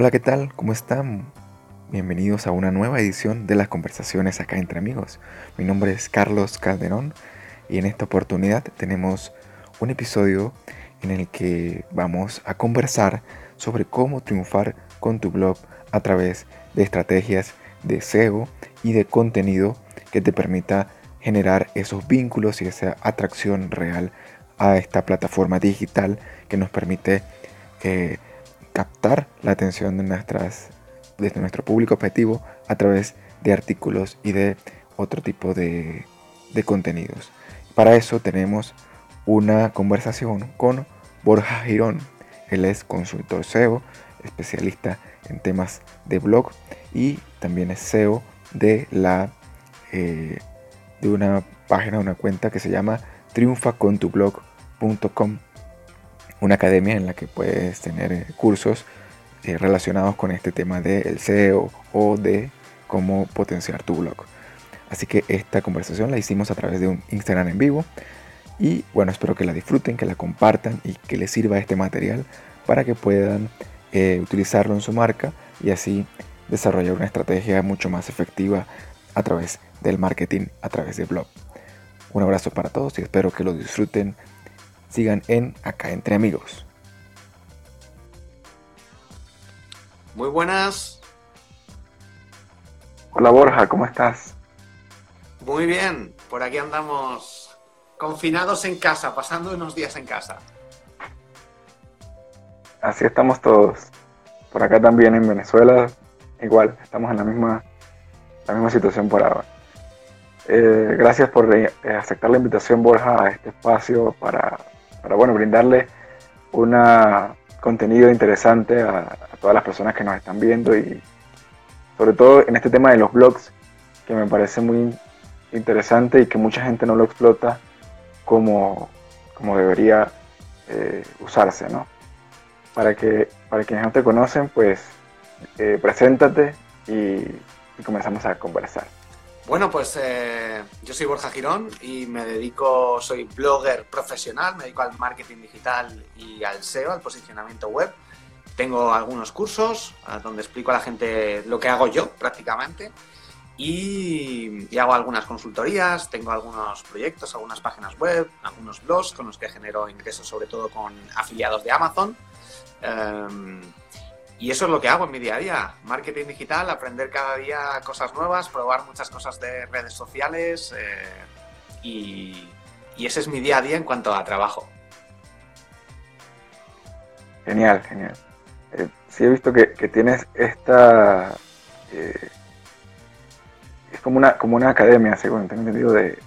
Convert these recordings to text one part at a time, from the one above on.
Hola, ¿qué tal? ¿Cómo están? Bienvenidos a una nueva edición de las conversaciones acá entre amigos. Mi nombre es Carlos Calderón y en esta oportunidad tenemos un episodio en el que vamos a conversar sobre cómo triunfar con tu blog a través de estrategias de SEO y de contenido que te permita generar esos vínculos y esa atracción real a esta plataforma digital que nos permite eh, captar la atención de, nuestras, de nuestro público objetivo a través de artículos y de otro tipo de, de contenidos. Para eso tenemos una conversación con Borja Girón. Él es consultor SEO, especialista en temas de blog y también es SEO de la eh, de una página, una cuenta que se llama triunfacontublog.com, una academia en la que puedes tener eh, cursos eh, relacionados con este tema del SEO o de cómo potenciar tu blog. Así que esta conversación la hicimos a través de un Instagram en vivo y bueno, espero que la disfruten, que la compartan y que les sirva este material para que puedan utilizarlo en su marca y así desarrollar una estrategia mucho más efectiva a través del marketing, a través de blog. Un abrazo para todos y espero que lo disfruten. Sigan en Acá entre amigos. Muy buenas. Hola Borja, ¿cómo estás? Muy bien, por aquí andamos confinados en casa, pasando unos días en casa. Así estamos todos. Por acá también en Venezuela, igual, estamos en la misma, la misma situación por ahora. Eh, gracias por eh, aceptar la invitación, Borja, a este espacio para, bueno, brindarle un contenido interesante a, todas las personas que nos están viendo y sobre todo en este tema de los blogs, que me parece muy interesante y que mucha gente no lo explota como, como debería eh, usarse, ¿no? Para, que, para quienes no te conocen, pues preséntate y comenzamos a conversar. Bueno, pues eh, yo soy Borja Girón y me dedico, soy blogger profesional, me dedico al marketing digital y al SEO, al posicionamiento web. Tengo algunos cursos donde explico a la gente lo que hago yo prácticamente y, y, hago algunas consultorías, tengo algunos proyectos, algunas páginas web, algunos blogs con los que genero ingresos sobre todo con afiliados de Amazon. Em, y eso es lo que hago en mi día a día. Marketing digital, aprender cada día cosas nuevas, probar muchas cosas de redes sociales eh, y, ese es mi día a día en cuanto a trabajo. Genial, genial. Eh, sí he visto que, tienes esta... Eh, es como una, como una academia, según tengo entendido, de,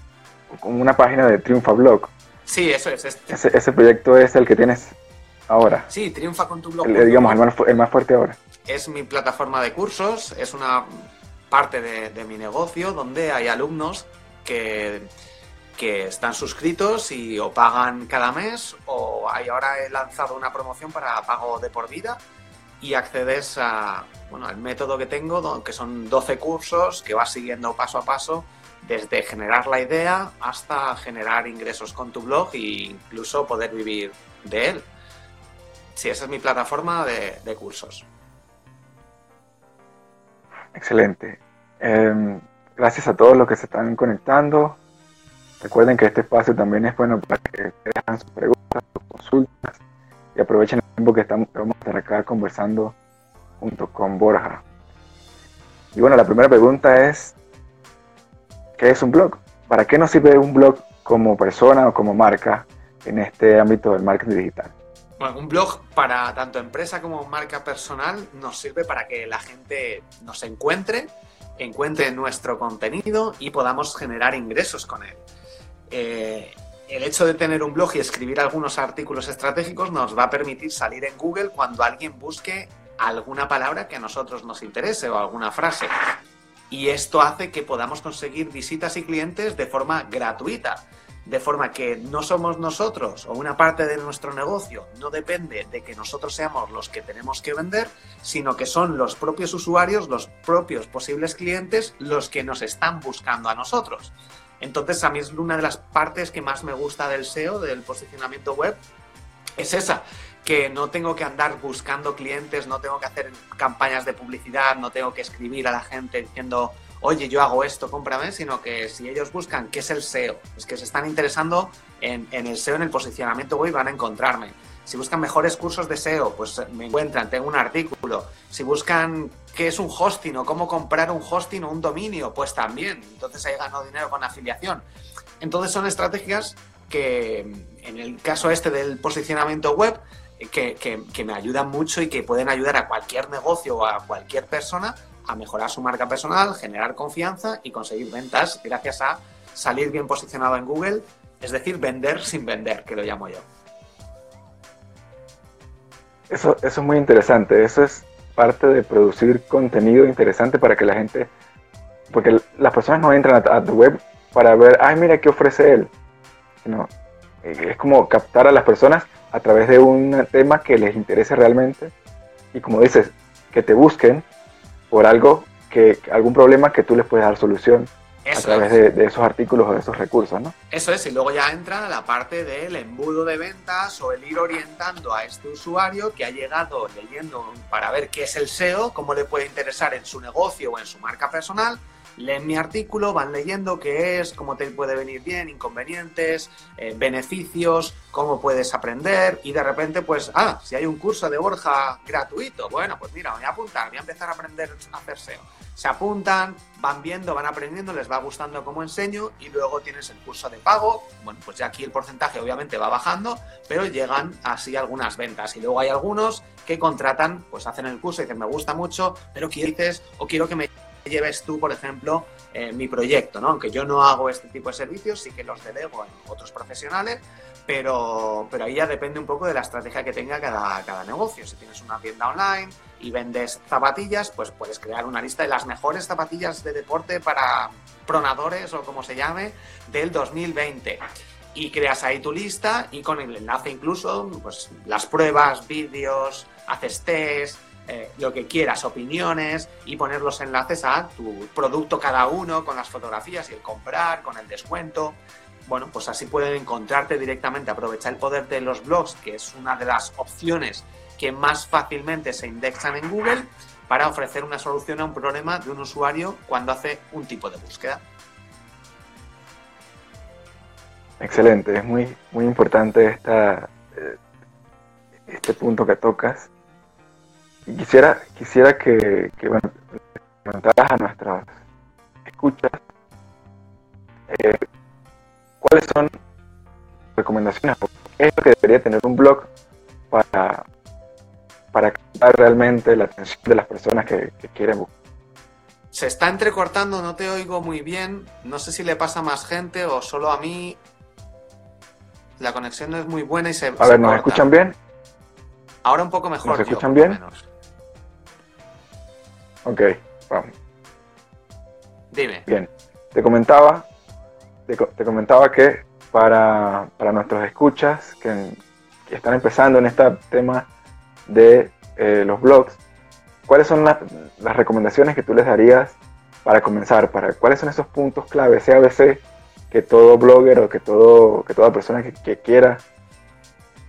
como una página de Triunfa Blog. Sí, eso es. Este. Ese, ese proyecto es el que tienes ahora. Sí, triunfa con tu blog. El, digamos, el más, fuerte ahora. Es mi plataforma de cursos, es una parte de, mi negocio donde hay alumnos que, que están suscritos y o pagan cada mes o hay, ahora he lanzado una promoción para pago de por vida y accedes a, bueno, al método que tengo, que son 12 cursos que vas siguiendo paso a paso desde generar la idea hasta generar ingresos con tu blog e incluso poder vivir de él. Sí, esa es mi plataforma de, cursos. Excelente. Em, gracias a todos los que se están conectando. Recuerden que este espacio también es bueno para que dejan sus preguntas, sus consultas y aprovechen el tiempo que estamos, vamos a estar acá conversando junto con Borja. Y bueno, la primera pregunta es, ¿qué es un blog? ¿Para qué nos sirve un blog como persona o como marca en este ámbito del marketing digital? Un blog para tanto empresa como marca personal nos sirve para que la gente nos encuentre, encuentre nuestro contenido y podamos generar ingresos con él. Eh, el hecho de tener un blog y escribir algunos artículos estratégicos nos va a permitir salir en Google cuando alguien busque alguna palabra que a nosotros nos interese o alguna frase. Y esto hace que podamos conseguir visitas y clientes de forma gratuita de forma que no somos nosotros o una parte de nuestro negocio no depende de que nosotros seamos los que tenemos que vender, sino que son los propios usuarios, los propios posibles clientes los que nos están buscando a nosotros. Entonces a mí es una de las partes que más me gusta del SEO, del posicionamiento web, es esa, que no tengo que andar buscando clientes, no tengo que hacer campañas de publicidad, no tengo que escribir a la gente diciendo, oye, yo hago esto, cómprame, sino que si ellos buscan qué es el SEO, es que se están interesando en, el SEO, en el posicionamiento web, van a encontrarme. Si buscan mejores cursos de SEO, pues me encuentran, tengo un artículo. Si buscan qué es un hosting o cómo comprar un hosting o un dominio, pues también. Entonces ahí gano dinero con afiliación. Entonces son estrategias que en el caso este del posicionamiento web que, me ayudan mucho y que pueden ayudar a cualquier negocio o a cualquier persona a mejorar su marca personal, generar confianza y conseguir ventas gracias a salir bien posicionado en Google, es decir, vender sin vender, que lo llamo yo. Eso, eso es muy interesante, eso es parte de producir contenido interesante para que la gente, porque las personas no entran a, tu web para ver, ay, mira qué ofrece él, no, es como captar a las personas a través de un tema que les interese realmente. Y como dices, que te busquen por algo, que algún problema que tú les puedes dar solución a través de, esos artículos o de esos recursos, ¿no? Eso es, y luego ya entra la parte del embudo de ventas o el ir orientando a este usuario que ha llegado leyendo para ver qué es el SEO, cómo le puede interesar en su negocio o en su marca personal, leen mi artículo, van leyendo qué es, cómo te puede venir bien, inconvenientes, eh, beneficios, cómo puedes aprender y de repente pues, ah, si hay un curso de Borja gratuito, bueno, pues mira, voy a apuntar, voy a empezar a aprender a hacer SEO. Se apuntan, van viendo, van aprendiendo, les va gustando cómo enseño y luego tienes el curso de pago. Bueno, pues ya aquí el porcentaje obviamente va bajando, pero llegan así algunas ventas. Y luego hay algunos que contratan, pues hacen el curso y dicen, me gusta mucho, pero quieres o quiero que me lleves tú, por ejemplo, eh, mi proyecto, ¿no? Aunque yo no hago este tipo de servicios, sí que los delego en otros profesionales, pero, pero ahí ya depende un poco de la estrategia que tenga cada, cada negocio. Si tienes una tienda online y vendes zapatillas, pues puedes crear una lista de las mejores zapatillas de deporte para pronadores o como se llame del 2020 y creas ahí tu lista y con el enlace incluso, pues las pruebas, vídeos, haces test, eh, lo que quieras, opiniones y poner los enlaces a tu producto cada uno con las fotografías y el comprar, con el descuento. Bueno, pues así pueden encontrarte directamente, aprovechar el poder de los blogs, que es una de las opciones que más fácilmente se indexan en Google para ofrecer una solución a un problema de un usuario cuando hace un tipo de búsqueda. Excelente, es muy, muy importante esta, eh, este punto que tocas y quisiera, quisiera que, que bueno, comentaras a nuestras escuchas eh, cuáles son recomendaciones, qué es lo que debería tener un blog para, para captar realmente la atención de las personas que, quieren buscar. Se está entrecortando, no te oigo muy bien. No sé si le pasa a más gente o solo a mí. La conexión no es muy buena y se. A ver, ¿nos escuchan bien? Ahora un poco mejor. ¿Nos escuchan bien? Ok, vamos. Dime. Bien, te comentaba, te, comentaba que para, nuestros escuchas que, están empezando en este tema de eh, los blogs, ¿cuáles son las recomendaciones que tú les darías para comenzar? Para, ¿Cuáles son esos puntos clave, CABC, que todo blogger o que, todo, que toda persona que, quiera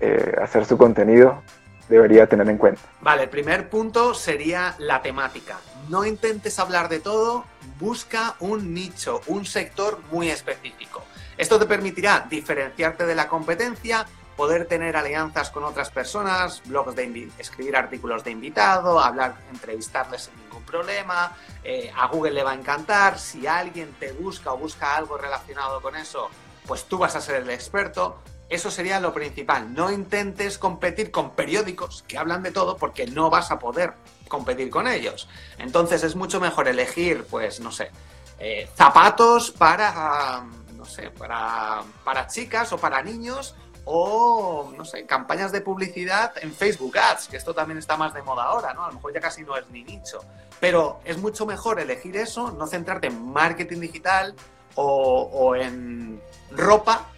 eh, hacer su contenido debería tener en cuenta? Vale, el primer punto sería la temática. No intentes hablar de todo, busca un nicho, un sector muy específico. Esto te permitirá diferenciarte de la competencia, poder tener alianzas con otras personas, blogs de escribir artículos de invitado, hablar, entrevistarles sin ningún problema. Eh, a Google le va a encantar. Si alguien te busca o busca algo relacionado con eso, pues tú vas a ser el experto. Eso sería lo principal. No intentes competir con periódicos que hablan de todo porque no vas a poder competir con ellos. Entonces es mucho mejor elegir, pues, no sé, eh, zapatos para, no sé, para, para chicas o para niños o, no sé, campañas de publicidad en Facebook Ads, que esto también está más de moda ahora, ¿no? A lo mejor ya casi no es ni nicho. Pero es mucho mejor elegir eso, no centrarte en marketing digital o, o en ropa,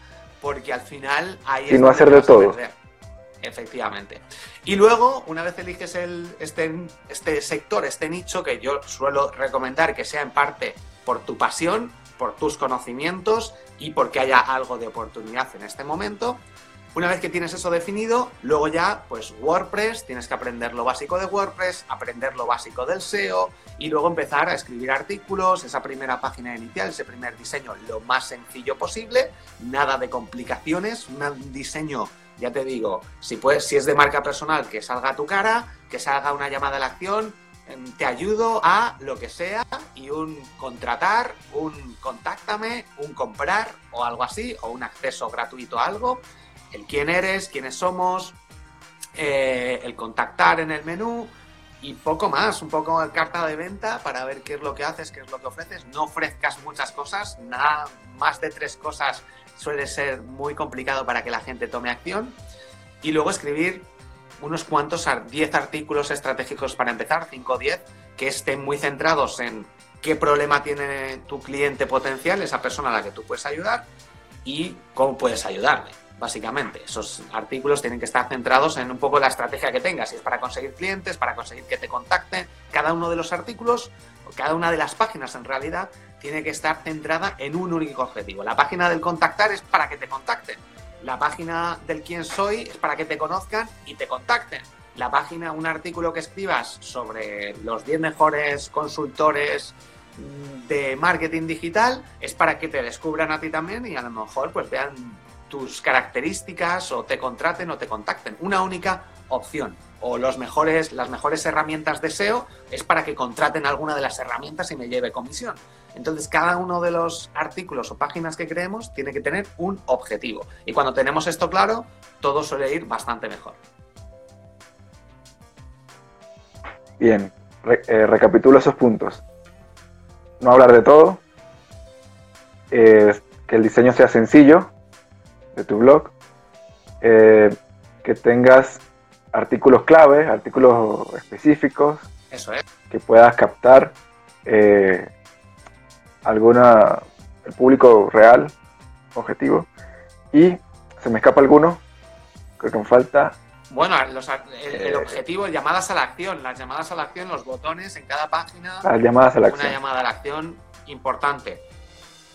porque al final ahí y no hacer de todo. Efectivamente. Y luego, una vez eliges el, este, este sector, este nicho, que yo suelo recomendar que sea en parte por tu pasión, por tus conocimientos y porque haya algo de oportunidad en este momento, Una vez que tienes eso definido, luego ya, pues WordPress, tienes que aprender lo básico de WordPress, aprender lo básico del SEO y luego empezar a escribir artículos, esa primera página inicial, ese primer diseño, lo más sencillo posible, nada de complicaciones, un diseño, ya te digo, si, puedes, si es de marca personal, que salga a tu cara, que salga una llamada a la acción, em, te ayudo a lo que sea y un contratar, un contáctame, un comprar o algo así, o un acceso gratuito a algo el quién eres, quiénes somos, eh, el contactar en el menú y poco más, un poco de carta de venta para ver qué es lo que haces, qué es lo que ofreces. No ofrezcas muchas cosas, nada más de tres cosas suele ser muy complicado para que la gente tome acción. Y luego escribir unos cuantos, 10 artículos estratégicos para empezar, 5 o 10, que estén muy centrados en qué problema tiene tu cliente potencial, esa persona a la que tú puedes ayudar, y cómo puedes ayudarle básicamente. Esos artículos tienen que estar centrados en un poco la estrategia que tengas, si es para conseguir clientes, para conseguir que te contacten. Cada uno de los artículos, cada una de las páginas en realidad, tiene que estar centrada en un único objetivo. La página del contactar es para que te contacten. La página del quién soy es para que te conozcan y te contacten. La página, un artículo que escribas sobre los 10 mejores consultores mm, de marketing digital es para que te descubran a ti también y a lo mejor pues vean tus características o te contraten o te contacten. Una única opción. O los mejores, las mejores herramientas de SEO es para que contraten alguna de las herramientas y me lleve comisión. Entonces, cada uno de los artículos o páginas que creemos tiene que tener un objetivo. Y cuando tenemos esto claro, todo suele ir bastante mejor. Bien, eh, recapitulo esos puntos. No hablar de todo, que el diseño sea sencillo, de tu blog, eh, que tengas artículos clave, artículos específicos, Eso es. que puedas captar eh, alguna el público real, objetivo. Y se me escapa alguno, creo que me falta. Bueno, el, eh, objetivo, llamadas a la acción, las llamadas a la acción, los botones en cada página. Las llamadas a la acción. Una llamada a la acción importante.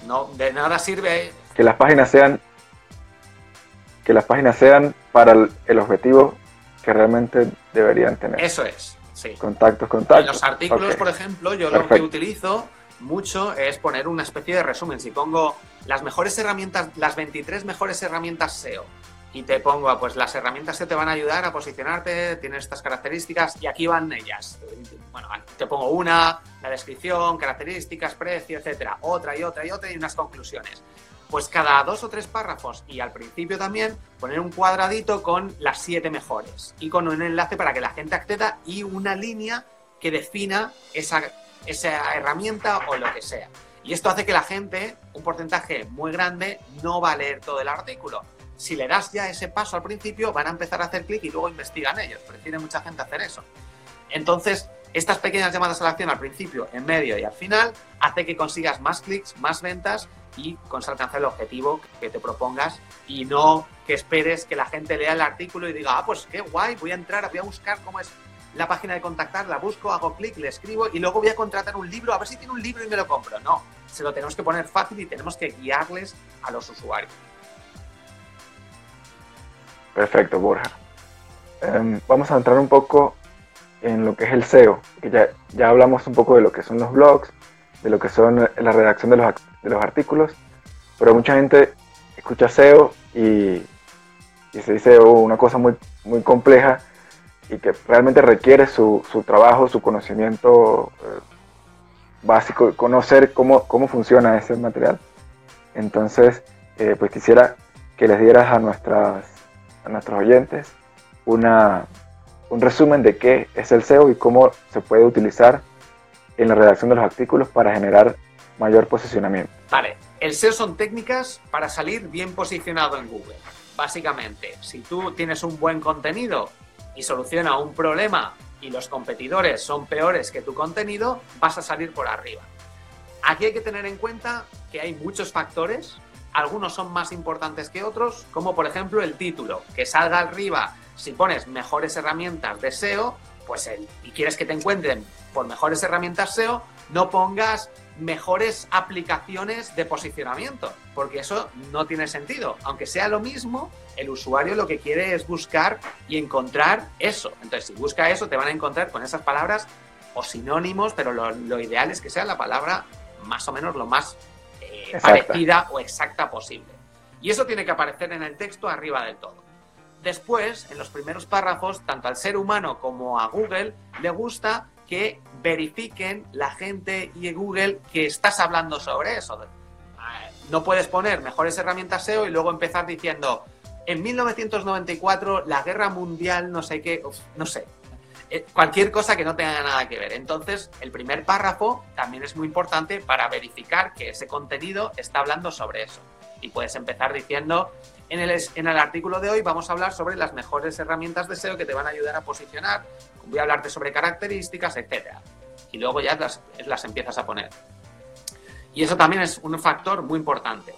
No, de nada sirve. Que las páginas sean que las páginas sean para el, objetivo que realmente deberían tener. Eso es, sí. Contactos, contactos. En los artículos, por ejemplo, yo lo que utilizo mucho es poner una especie de resumen. Si pongo las mejores herramientas, las 23 mejores herramientas SEO, y te pongo, pues las herramientas que te van a ayudar a posicionarte, tienen estas características y aquí van ellas. Bueno, te pongo una, la descripción, características, precio, etcétera, otra y otra y otra y unas conclusiones pues cada dos o tres párrafos y al principio también poner un cuadradito con las siete mejores y con un enlace para que la gente acceda y una línea que defina esa, esa herramienta o lo que sea. Y esto hace que la gente, un porcentaje muy grande, no va a leer todo el artículo. Si le das ya ese paso al principio, van a empezar a hacer clic y luego investigan ellos. Prefiere mucha gente hacer eso. Entonces, estas pequeñas llamadas a la acción al principio, en medio y al final hace que consigas más clics, más ventas y con alcanzar el objetivo que te propongas y no que esperes que la gente lea el artículo y diga, ah, pues qué guay, voy a entrar, voy a buscar cómo es la página de contactar, la busco, hago clic, le escribo y luego voy a contratar un libro, a ver si tiene un libro y me lo compro. No, se lo tenemos que poner fácil y tenemos que guiarles a los usuarios. Perfecto, Borja. Em, vamos a entrar un poco en lo que es el SEO, que ya, ya hablamos un poco de lo que son los blogs, de lo que son la redacción de los, de los artículos, pero mucha gente escucha SEO y, se dice oh, una cosa muy, muy compleja y que realmente requiere su, su trabajo, su conocimiento eh, básico, conocer cómo, cómo funciona ese material. Entonces, eh, pues quisiera que les dieras a, nuestras, a nuestros oyentes una, un resumen de qué es el SEO y cómo se puede utilizar en la redacción de los artículos para generar mayor posicionamiento. Vale, el SEO son técnicas para salir bien posicionado en Google. Básicamente, si tú tienes un buen contenido y soluciona un problema y los competidores son peores que tu contenido, vas a salir por arriba. Aquí hay que tener en cuenta que hay muchos factores, algunos son más importantes que otros, como por ejemplo el título, que salga arriba si pones mejores herramientas de SEO, pues el, y quieres que te encuentren por mejores herramientas SEO, no pongas mejores aplicaciones de posicionamiento, porque eso no tiene sentido. Aunque sea lo mismo, el usuario lo que quiere es buscar y encontrar eso. Entonces, si busca eso, te van a encontrar con esas palabras o sinónimos, pero lo, ideal es que sea la palabra más o menos lo más eh, parecida o exacta posible. Y eso tiene que aparecer en el texto arriba del todo. Después, en los primeros párrafos, tanto al ser humano como a Google le gusta que verifiquen la gente y Google que estás hablando sobre eso. No puedes poner mejores herramientas SEO y luego empezar diciendo, en 1994 la guerra mundial, no sé qué, no sé, eh, cualquier cosa que no tenga nada que ver. Entonces, el primer párrafo también es muy importante para verificar que ese contenido está hablando sobre eso. Y puedes empezar diciendo, en el, artículo de hoy vamos a hablar sobre las mejores herramientas de SEO que te van a ayudar a posicionar voy a hablarte sobre características, etcétera. Y luego ya las, las empiezas a poner. Y eso también es un factor muy importante.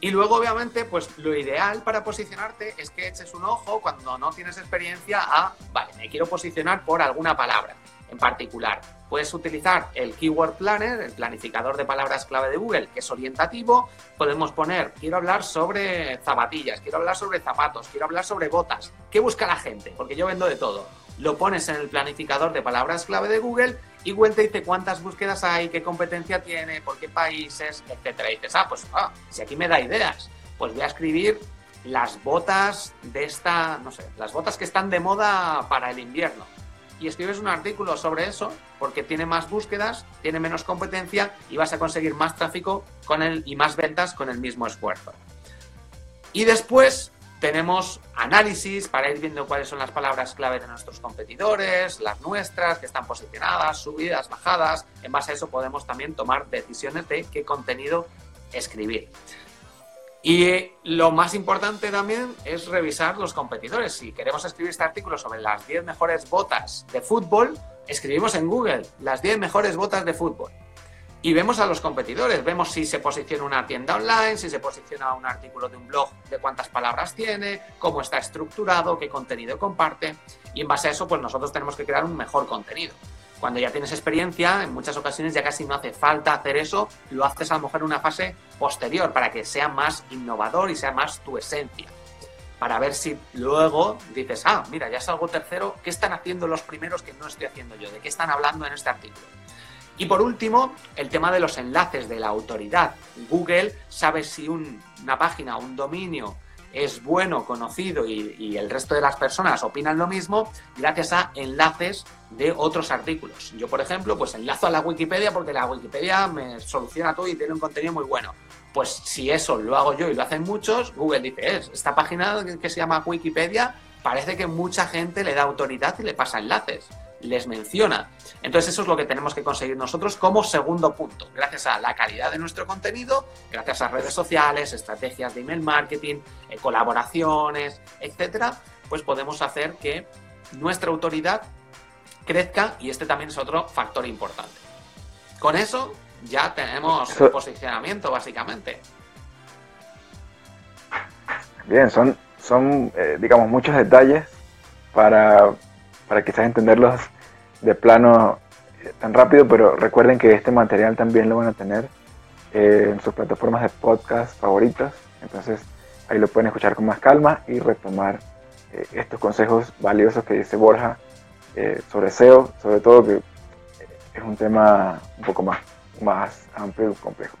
Y luego, obviamente, pues lo ideal para posicionarte es que eches un ojo cuando no tienes experiencia a, vale, me quiero posicionar por alguna palabra en particular. Puedes utilizar el Keyword Planner, el planificador de palabras clave de Google, que es orientativo. Podemos poner, quiero hablar sobre zapatillas, quiero hablar sobre zapatos, quiero hablar sobre botas. ¿Qué busca la gente? Porque yo vendo de todo lo pones en el planificador de palabras clave de Google y Google te dice cuántas búsquedas hay, qué competencia tiene, por qué países, etcétera. Y dices, ah, pues ah, si aquí me da ideas, pues voy a escribir las botas de esta, no sé, las botas que están de moda para el invierno. Y escribes un artículo sobre eso porque tiene más búsquedas, tiene menos competencia y vas a conseguir más tráfico con y más ventas con el mismo esfuerzo. Y después tenemos análisis para ir viendo cuáles son las palabras clave de nuestros competidores, las nuestras, que están posicionadas, subidas, bajadas. En base a eso podemos también tomar decisiones de qué contenido escribir. Y lo más importante también es revisar los competidores. Si queremos escribir este artículo sobre las 10 mejores botas de fútbol, escribimos en Google las 10 mejores botas de fútbol y vemos a los competidores, vemos si se posiciona una tienda online, si se posiciona un artículo de un blog, de cuántas palabras tiene, cómo está estructurado, qué contenido comparte y en base a eso pues nosotros tenemos que crear un mejor contenido. Cuando ya tienes experiencia, en muchas ocasiones ya casi no hace falta hacer eso, lo haces a lo mejor en una fase posterior para que sea más innovador y sea más tu esencia. Para ver si luego dices, ah, mira, ya salgo tercero, ¿qué están haciendo los primeros que no estoy haciendo yo? ¿De qué están hablando en este artículo? Y por último, el tema de los enlaces de la autoridad. Google sabe si una página un dominio es bueno, conocido y, el resto de las personas opinan lo mismo gracias a enlaces de otros artículos. Yo, por ejemplo, pues enlazo a la Wikipedia porque la Wikipedia me soluciona todo y tiene un contenido muy bueno. Pues si eso lo hago yo y lo hacen muchos, Google dice, es esta página que se llama Wikipedia parece que mucha gente le da autoridad y le pasa enlaces les menciona. Entonces eso es lo que tenemos que conseguir nosotros como segundo punto. Gracias a la calidad de nuestro contenido, gracias a redes sociales, estrategias de email marketing, eh, colaboraciones, etcétera, pues podemos hacer que nuestra autoridad crezca y este también es otro factor importante. Con eso ya tenemos el posicionamiento básicamente. Bien, son, son eh, digamos, muchos detalles para para quizás entenderlos de plano eh, tan rápido, pero recuerden que este material también lo van a tener eh, en sus plataformas de podcast favoritas, entonces ahí lo pueden escuchar con más calma y retomar eh, estos consejos valiosos que dice Borja sobre SEO, sobre todo que es un tema un poco más, más amplio y complejo.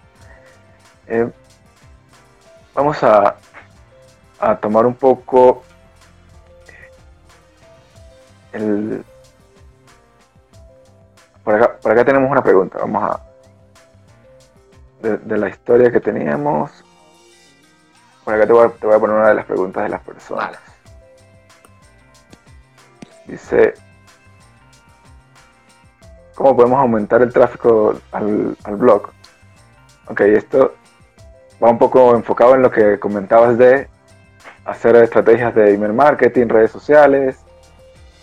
vamos a, a tomar un poco el... Por acá, tenemos una pregunta. Vamos a... De, la historia que teníamos. Por acá te voy, a, poner una de las preguntas de las personas. Dice, ¿cómo podemos aumentar el tráfico al, al, blog? Ok, esto va un poco enfocado en lo que comentabas de hacer estrategias de email marketing, redes sociales,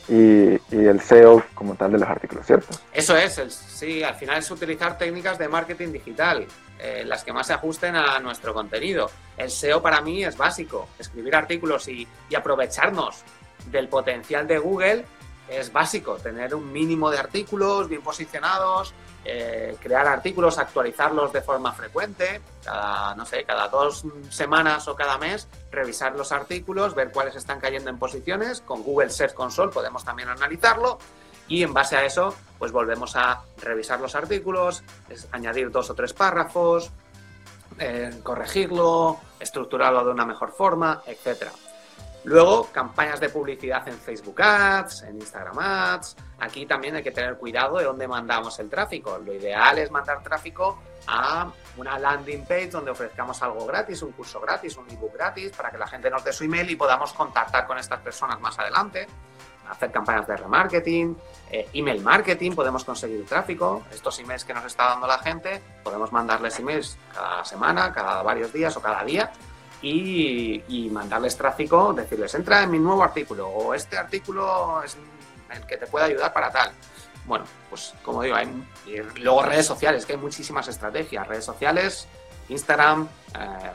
y, el SEO como tal de los artículos, ¿cierto? Eso es, sí, al final es utilizar técnicas de marketing digital, eh, las que más se ajusten a nuestro contenido. El SEO para mí es básico, escribir artículos y, aprovecharnos del potencial de Google es básico, tener un mínimo de artículos bien posicionados, eh, crear artículos, actualizarlos de forma frecuente, cada, no sé, cada dos semanas o cada mes, revisar los artículos, ver cuáles están cayendo en posiciones. Con Google Search Console podemos también analizarlo y en base a eso, pues volvemos a revisar los artículos, añadir dos o tres párrafos, eh, corregirlo, estructurarlo de una mejor forma, etcétera. Luego, campañas de publicidad en Facebook Ads, en Instagram Ads. Aquí también hay que tener cuidado de dónde mandamos el tráfico. Lo ideal es mandar tráfico a una landing page donde ofrezcamos algo gratis, un curso gratis, un ebook gratis, para que la gente nos dé su email y podamos contactar con estas personas más adelante. Hacer campañas de remarketing, eh, email marketing, podemos conseguir tráfico. Estos emails que nos está dando la gente, podemos mandarles emails cada semana, cada varios días o cada día y, mandarles tráfico, decirles, entra en mi nuevo artículo o este artículo es el que te puede ayudar para tal. Bueno, pues como digo, hay luego redes sociales, que hay muchísimas estrategias, redes sociales, Instagram, eh,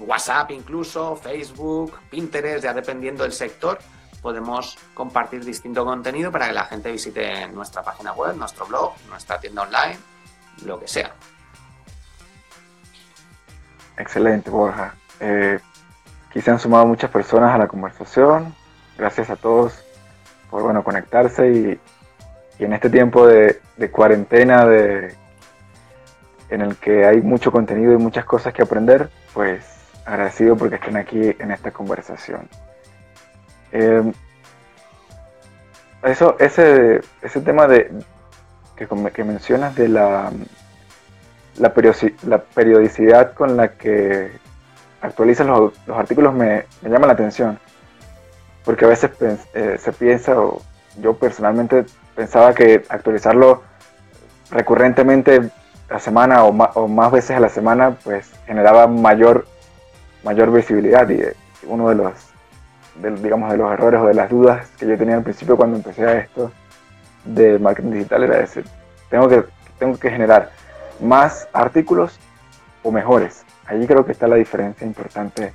WhatsApp incluso, Facebook, Pinterest, ya dependiendo del sector, podemos compartir distinto contenido para que la gente visite nuestra página web, nuestro blog, nuestra tienda online, lo que sea. Excelente, Borja. Eh, aquí se han sumado muchas personas a la conversación. Gracias a todos por bueno, conectarse y, en este tiempo de, cuarentena de, en el que hay mucho contenido y muchas cosas que aprender, pues agradecido porque estén aquí en esta conversación. Eh, eso, ese, ese tema de, que, que mencionas de la, la, periodicidad con la que actualizan los, artículos me, me, llama la atención. Porque a veces eh, se piensa, o yo personalmente pensaba que actualizarlo recurrentemente la semana o, o más veces a la semana, pues generaba mayor, mayor visibilidad. Y eh, uno de los, digamos, de los errores o de las dudas que yo tenía al principio cuando empecé a esto de marketing digital era decir, tengo que, tengo que generar más artículos o mejores Allí creo que está la diferencia importante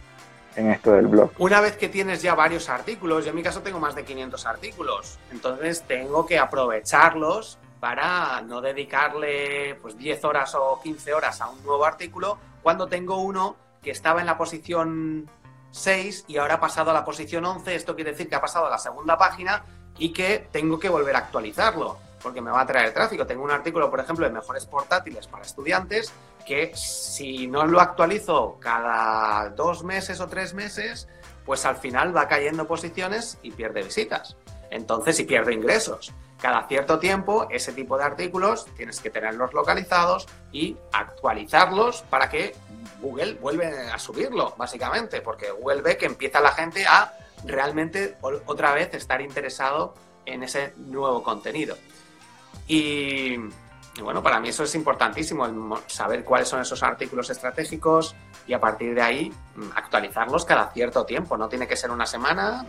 en esto del blog. Una vez que tienes ya varios artículos, yo en mi caso tengo más de 500 artículos, entonces tengo que aprovecharlos para no dedicarle pues 10 horas o 15 horas a un nuevo artículo cuando tengo uno que estaba en la posición 6 y ahora ha pasado a la posición 11, esto quiere decir que ha pasado a la segunda página y que tengo que volver a actualizarlo porque me va a traer tráfico. Tengo un artículo, por ejemplo, de mejores portátiles para estudiantes que si no lo actualizo cada dos meses o tres meses, pues al final va cayendo posiciones y pierde visitas. Entonces, y pierde ingresos. Cada cierto tiempo, ese tipo de artículos tienes que tenerlos localizados y actualizarlos para que Google vuelva a subirlo, básicamente, porque Google ve que empieza la gente a realmente otra vez estar interesado en ese nuevo contenido. Y, bueno, para mí eso es importantísimo, saber cuáles son esos artículos estratégicos y a partir de ahí mm, actualizarlos cada cierto tiempo. No tiene que ser una semana,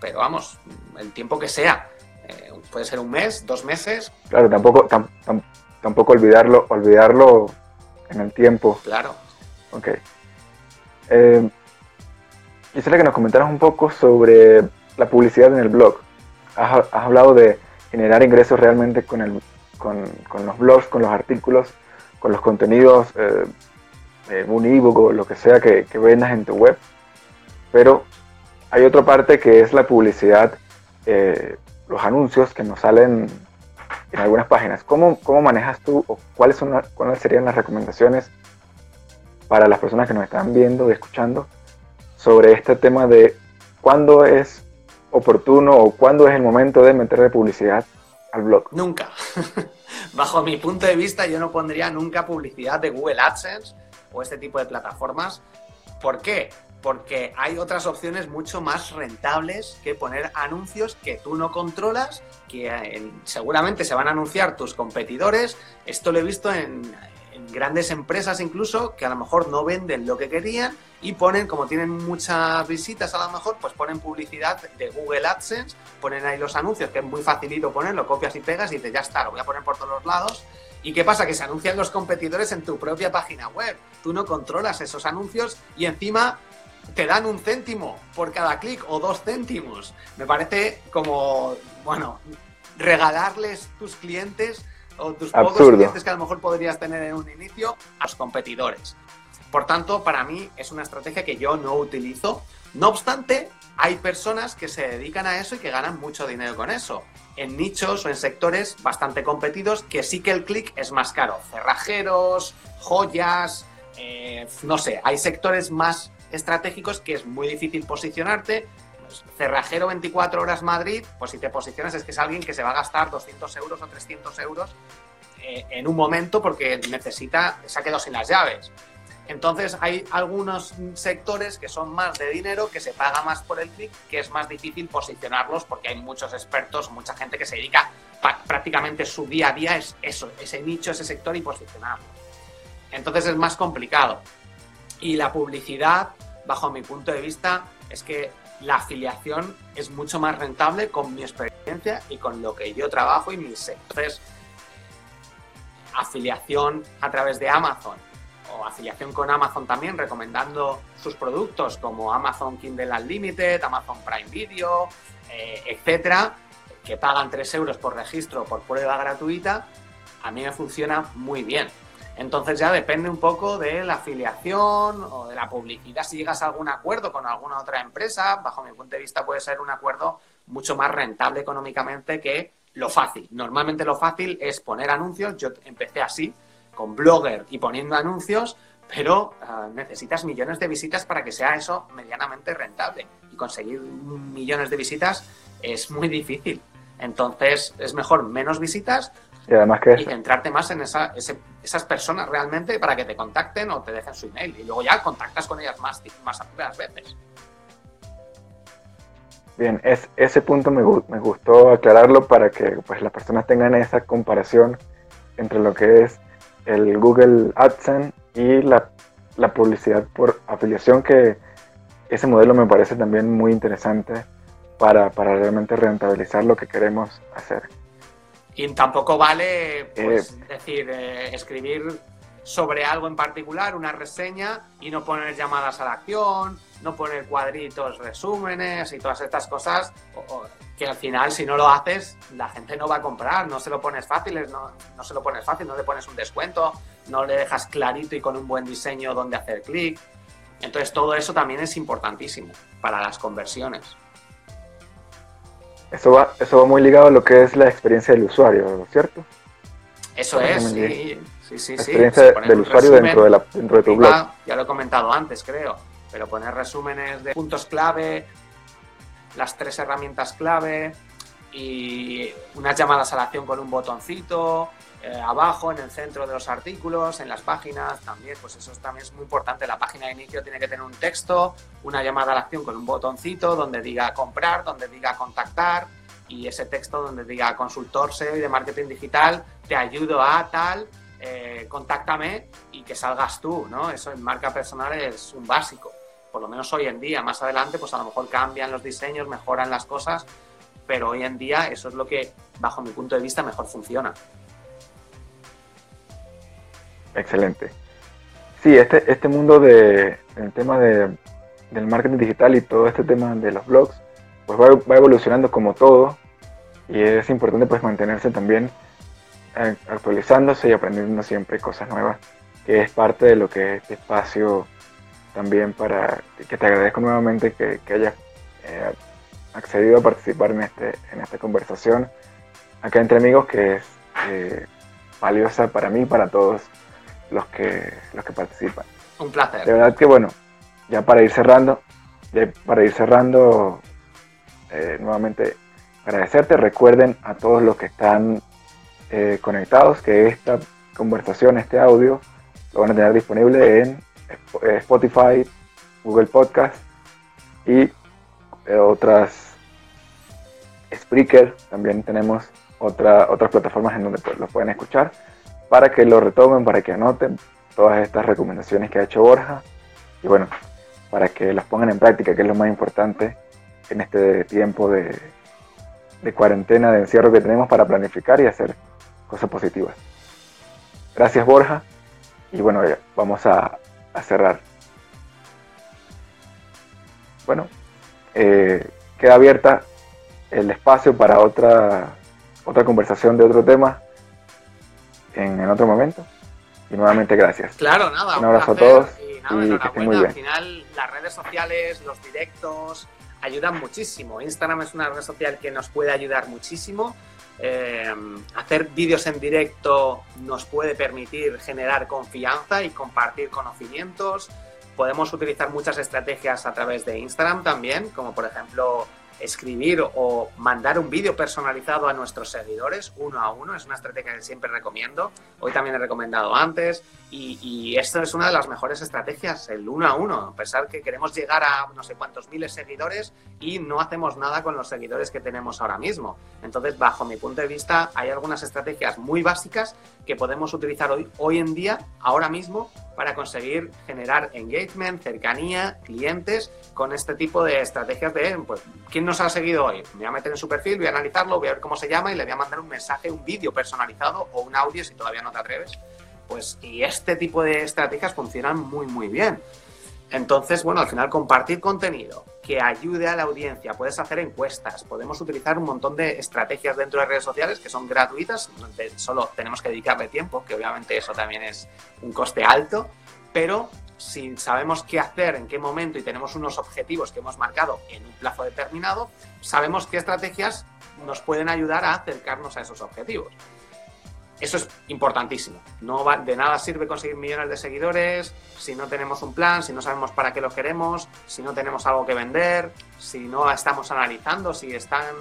pero vamos, el tiempo que sea. Eh, puede ser un mes, dos meses. Claro, tampoco, tampoco olvidarlo, olvidarlo en el tiempo. Claro. Ok. Eh, quisiera que nos comentaras un poco sobre la publicidad en el blog. has hablado de generar ingresos realmente con, el, con, los blogs, con los artículos, con los contenidos, eh, un ebook o lo que sea que, vendas en tu web. Pero hay otra parte que es la publicidad, eh, los anuncios que nos salen en algunas páginas. ¿Cómo, cómo manejas tú o cuáles, son cuáles serían las recomendaciones para las personas que nos están viendo y escuchando sobre este tema de cuándo es oportuno o cuándo es el momento de meterle publicidad al blog? Nunca. Bajo mi punto de vista, yo no pondría nunca publicidad de Google AdSense o este tipo de plataformas. ¿Por qué? Porque hay otras opciones mucho más rentables que poner anuncios que tú no controlas, que eh, seguramente se van a anunciar tus competidores. Esto lo he visto en, grandes empresas incluso que a lo mejor no venden lo que querían y ponen, como tienen muchas visitas a lo mejor, pues ponen publicidad de Google AdSense, ponen ahí los anuncios, que es muy facilito ponerlo, copias y pegas y dices, ya está, lo voy a poner por todos los lados. ¿Y qué pasa? Que se anuncian los competidores en tu propia página web. Tú no controlas esos anuncios y encima te dan un céntimo por cada clic o dos céntimos. Me parece como, bueno, regalarles tus clientes o tus pocos clientes que a lo mejor podrías tener en un inicio a los competidores. Por tanto, para mí es una estrategia que yo no utilizo. No obstante, hay personas que se dedican a eso y que ganan mucho dinero con eso. En nichos o en sectores bastante competidos que sí que el clic es más caro. Cerrajeros, joyas, eh, no sé, hay sectores más estratégicos que es muy difícil posicionarte. Pues, cerrajero 24 horas Madrid, pues si te posicionas es que es alguien que se va a gastar 200 euros o 300 euros eh, en un momento porque necesita, se ha quedado sin las llaves. Entonces hay algunos sectores que son más de dinero, que se paga más por el clic, que es más difícil posicionarlos porque hay muchos expertos, mucha gente que se dedica, prácticamente su día a día es eso, ese nicho, ese sector y posicionarlo. Entonces es más complicado. Y la publicidad, bajo mi punto de vista, es que la afiliación es mucho más rentable con mi experiencia y con lo que yo trabajo y mis sectores. Afiliación a través de Amazon o afiliación con Amazon también, recomendando sus productos como Amazon Kindle Unlimited, Amazon Prime Video, eh, etcétera, que pagan 3 euros por registro por prueba gratuita, a mí me funciona muy bien. Entonces ya depende un poco de la afiliación o de la publicidad. Si llegas a algún acuerdo con alguna otra empresa, bajo mi punto de vista puede ser un acuerdo mucho más rentable económicamente que lo fácil. Normalmente lo fácil es poner anuncios. Yo empecé así, con Blogger y poniendo anuncios, pero ah, necesitas millones de visitas para que sea eso medianamente rentable. Y conseguir millones de visitas es muy difícil. Entonces es mejor menos visitas y, además que centrarte más en esa, esas personas realmente para que te contacten o te dejen su email. Y luego ya contactas con ellas más, más, veces. Bien, es, ese punto me, me, gustó aclararlo para que pues, las personas tengan esa comparación entre lo que es el Google AdSense y la, publicidad por afiliación, que ese modelo me parece también muy interesante para, realmente rentabilizar lo que queremos hacer. Y tampoco vale, pues, eh, decir, eh, escribir sobre algo en particular, una reseña, y no poner llamadas a la acción, no poner cuadritos, resúmenes y todas estas cosas, que al final si no lo haces, la gente no va a comprar, no se lo pones fácil, no, no se lo pones fácil, no le pones un descuento, no le dejas clarito y con un buen diseño donde hacer clic. Entonces todo eso también es importantísimo para las conversiones. Eso va, eso va muy ligado a lo que es la experiencia del usuario, ¿cierto? Eso es, sí, sí, sí. La experiencia del usuario dentro de, la, dentro de tu blog. Ya lo he comentado antes, creo, pero poner resúmenes de puntos clave, las tres herramientas clave y unas llamadas a la acción con un botoncito, eh, abajo, en el centro de los artículos, en las páginas también, pues eso también es muy importante. La página de inicio tiene que tener un texto, una llamada a la acción con un botoncito donde diga comprar, donde diga contactar y ese texto donde diga consultor SEO y de marketing digital, te ayudo a tal, eh, contáctame y que salgas tú, ¿no? Eso en marca personal es un básico por lo menos hoy en día. Más adelante, pues a lo mejor cambian los diseños, mejoran las cosas, pero hoy en día eso es lo que, bajo mi punto de vista, mejor funciona. Excelente. Sí, este, este mundo de, el tema de, del marketing digital y todo este tema de los blogs, pues va, evolucionando como todo y es importante pues mantenerse también eh, actualizándose y aprendiendo siempre cosas nuevas, que es parte de lo que este espacio también para que te agradezco nuevamente que, que hayas eh, accedido a participar en, este, en esta conversación acá entre amigos que es eh, valiosa para mí y para todos los que, los que participan. Un placer. De verdad que bueno, ya para ir cerrando, para ir cerrando, eh, nuevamente agradecerte. Recuerden a todos los que están conectados que esta conversación, este audio, lo van a tener disponible en eh, Spotify, Google Podcast y eh, otras Spreaker. También tenemos otra, otras plataformas en donde lo pueden escuchar para que lo retomen, para que anoten todas estas recomendaciones que ha hecho Borja y bueno, para que las pongan en práctica, que es lo más importante en este tiempo de, de cuarentena, de encierro que tenemos para planificar y hacer cosas positivas. Gracias Borja y bueno, vamos a cerrar. bueno, eh, queda abierta el espacio para otra, otra conversación de otro tema en, en otro momento. Y nuevamente gracias. Claro, nada. Un abrazo a todos. Y, nada, que estén muy bien. Al final, las redes sociales, los directos, ayudan muchísimo. Instagram es una red social que nos puede ayudar muchísimo. Eh, hacer vídeos en directo nos puede permitir generar confianza y compartir conocimientos. Podemos utilizar muchas estrategias a través de Instagram también, como por ejemplo escribir o mandar un vídeo personalizado a nuestros seguidores uno a uno. Es una estrategia que siempre recomiendo. Hoy también he recomendado antes. Y, y esto es una de las mejores estrategias, el uno a uno. A pesar que queremos llegar a no sé cuántos miles de seguidores y no hacemos nada con los seguidores que tenemos ahora mismo. Entonces, bajo mi punto de vista, hay algunas estrategias muy básicas que podemos utilizar hoy, hoy en día, ahora mismo, para conseguir generar engagement, cercanía, clientes con este tipo de estrategias de, pues, ¿quién nos ha seguido hoy? Me voy a meter en su perfil, voy a analizarlo, voy a ver cómo se llama y le voy a mandar un mensaje, un vídeo personalizado o un audio si todavía no te atreves. Pues, y este tipo de estrategias funcionan muy, muy bien. Entonces, bueno, al final compartir contenido que ayude a la audiencia. Puedes hacer encuestas, podemos utilizar un montón de estrategias dentro de redes sociales que son gratuitas, solo tenemos que dedicarle tiempo, que obviamente eso también es un coste alto, pero si sabemos qué hacer, en qué momento y tenemos unos objetivos que hemos marcado en un plazo determinado, sabemos qué estrategias nos pueden ayudar a acercarnos a esos objetivos. Eso es importantísimo. No va, de nada sirve conseguir millones de seguidores si no tenemos un plan, si no sabemos para qué lo queremos, si no tenemos algo que vender, si no estamos analizando, si están,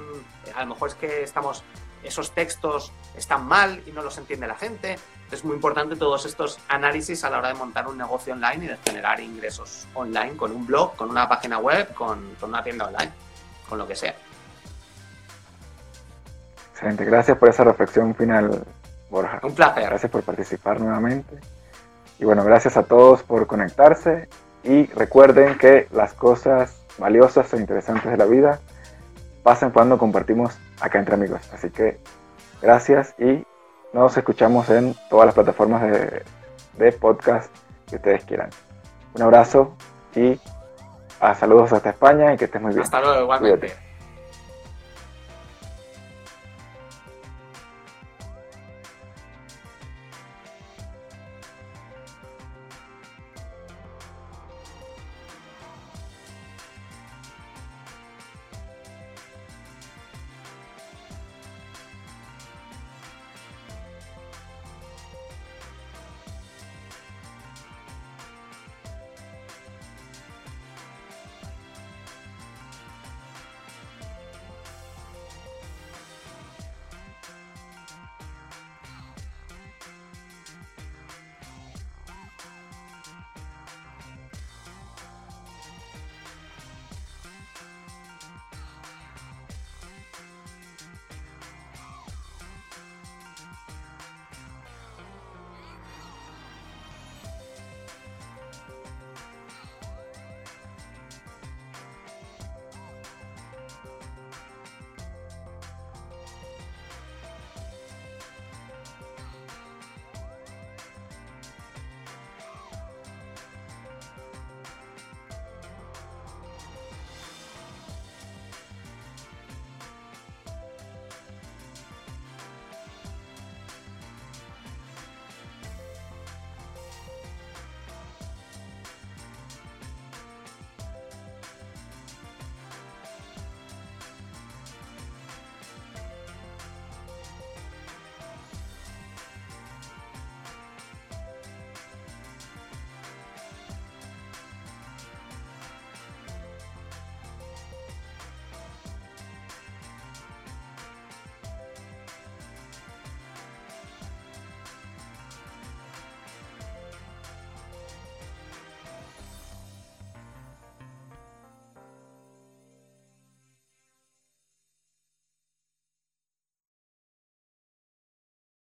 a lo mejor es que estamos, esos textos están mal y no los entiende la gente. Es muy importante todos estos análisis a la hora de montar un negocio online y de generar ingresos online con un blog, con una página web, con, con una tienda online, con lo que sea. Excelente, gracias por esa reflexión final, Borja. Un placer. Gracias por participar nuevamente. Y bueno, gracias a todos por conectarse y recuerden que las cosas valiosas e interesantes de la vida pasan cuando compartimos acá entre amigos. Así que gracias y nos escuchamos en todas las plataformas de, de podcast que ustedes quieran. Un abrazo y a saludos hasta España y que estés muy bien. Hasta luego, igualmente. Cuídate.